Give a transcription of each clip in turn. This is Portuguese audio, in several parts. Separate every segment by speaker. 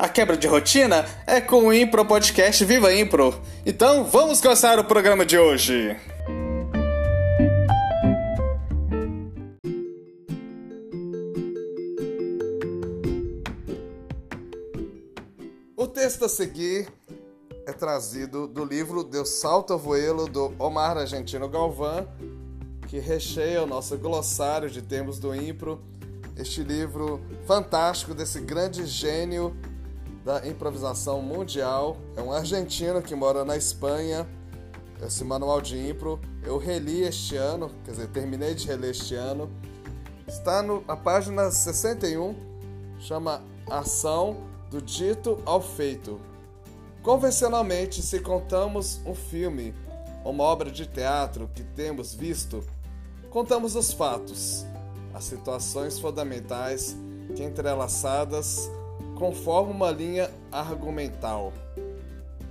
Speaker 1: A quebra de rotina é com o Impro Podcast Viva Impro. Então vamos começar o programa de hoje. O texto a seguir é trazido do livro Deus Salto Voelo do Omar Argentino Galvão, que recheia o nosso glossário de termos do Impro. Este livro fantástico desse grande gênio da improvisação mundial. É um argentino que mora na Espanha. Esse manual de impro eu reli este ano, quer dizer, terminei de reler este ano. Está no, na página 61, chama Ação do Dito ao Feito. Convencionalmente, se contamos um filme ou uma obra de teatro que temos visto, contamos os fatos, as situações fundamentais que entrelaçadas conformam uma linha argumental.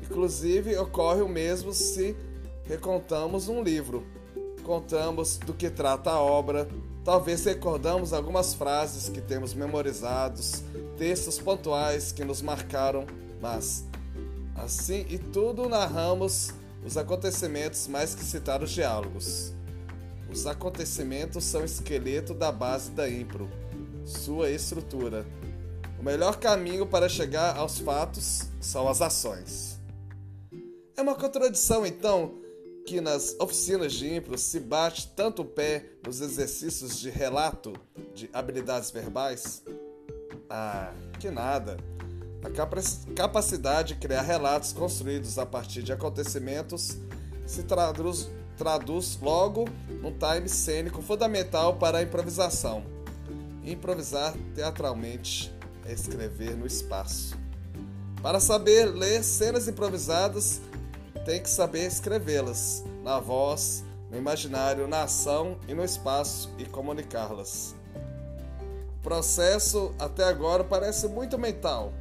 Speaker 1: Inclusive, ocorre o mesmo se recontamos um livro. Contamos do que trata a obra, talvez recordamos algumas frases que temos memorizados, textos pontuais que nos marcaram, mas assim e tudo narramos os acontecimentos mais que citar os diálogos. Os acontecimentos são esqueleto da base da impro, sua estrutura. O melhor caminho para chegar aos fatos são as ações. É uma contradição, então, que nas oficinas de impro se bate tanto o pé nos exercícios de relato de habilidades verbais? Ah, que nada. A capacidade de criar relatos construídos a partir de acontecimentos se traduz, traduz logo num time cênico fundamental para a improvisação. Improvisar teatralmente escrever no espaço. Para saber ler cenas improvisadas, tem que saber escrevê-las na voz, no imaginário, na ação e no espaço e comunicá-las. O processo até agora parece muito mental,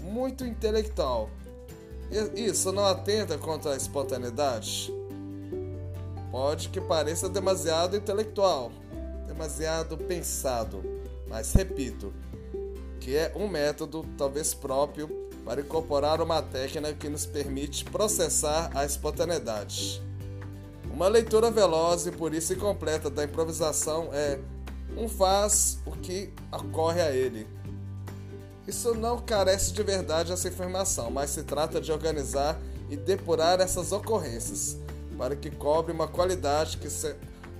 Speaker 1: muito intelectual. Isso não atenta contra a espontaneidade? Pode que pareça demasiado intelectual, demasiado pensado, mas repito, que é um método talvez próprio para incorporar uma técnica que nos permite processar a espontaneidade. Uma leitura veloz e por isso incompleta da improvisação é um faz o que ocorre a ele. Isso não carece de verdade essa informação, mas se trata de organizar e depurar essas ocorrências para que cobre uma qualidade que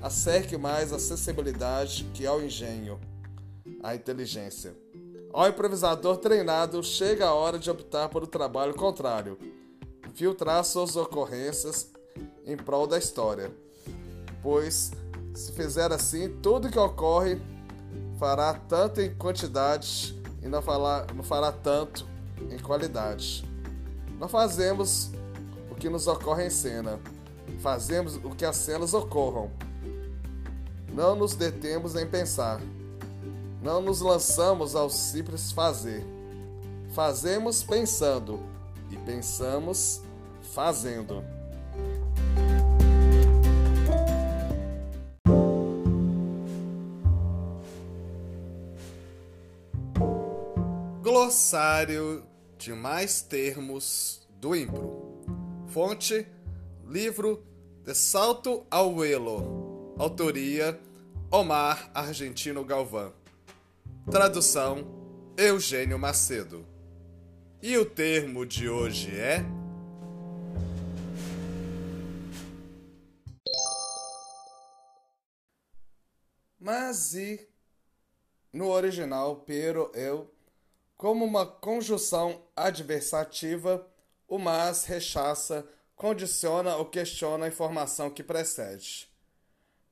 Speaker 1: acerque mais a sensibilidade que ao engenho, a inteligência. Ao improvisador treinado, chega a hora de optar por o trabalho contrário, filtrar suas ocorrências em prol da história. Pois, se fizer assim, tudo que ocorre fará tanto em quantidade e não, falar, não fará tanto em qualidade. Não fazemos o que nos ocorre em cena, fazemos o que as cenas ocorram. Não nos detemos em pensar. Não nos lançamos ao simples fazer. Fazemos pensando e pensamos fazendo. Glossário de mais termos do Impro. Fonte: livro De Salto ao Elo. Autoria: Omar Argentino Galvão. Tradução: Eugênio Macedo. E o termo de hoje é. Mas e no original, pero eu, como uma conjunção adversativa, o mas rechaça, condiciona ou questiona a informação que precede.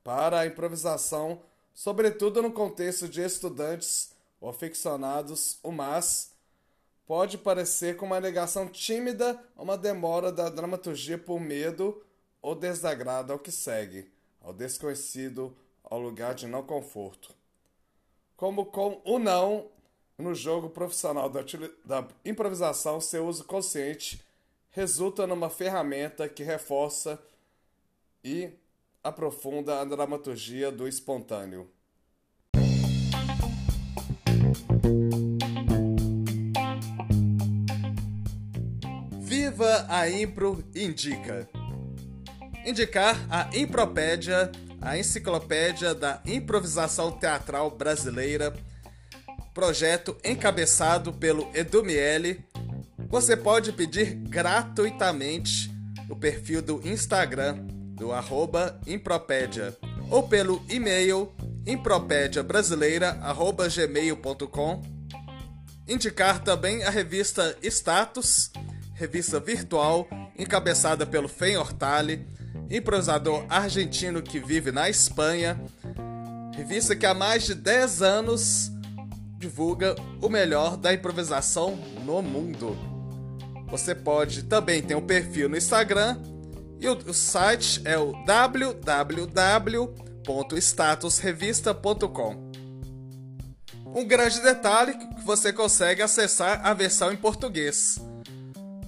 Speaker 1: Para a improvisação, sobretudo no contexto de estudantes ou aficionados, o mas pode parecer como uma negação tímida ou uma demora da dramaturgia por medo ou desagrado ao que segue, ao desconhecido, ao lugar de não conforto. Como com o não no jogo profissional da, da improvisação, seu uso consciente resulta numa ferramenta que reforça e aprofunda a dramaturgia do espontâneo. Viva a Impro Indica! Indicar a Impropédia, a enciclopédia da improvisação teatral brasileira, projeto encabeçado pelo Edu Miele. Você pode pedir gratuitamente no perfil do Instagram do arroba Impropédia ou pelo e-mail impropediabrasileira.gmail.com Indicar também a revista Status, revista virtual encabeçada pelo Fen Hortali, improvisador argentino que vive na Espanha. Revista que há mais de 10 anos divulga o melhor da improvisação no mundo. Você pode também ter um perfil no Instagram e o, o site é o www.statusrevista.com. Um grande detalhe que você consegue acessar a versão em português,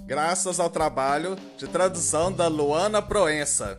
Speaker 1: graças ao trabalho de tradução da Luana Proença.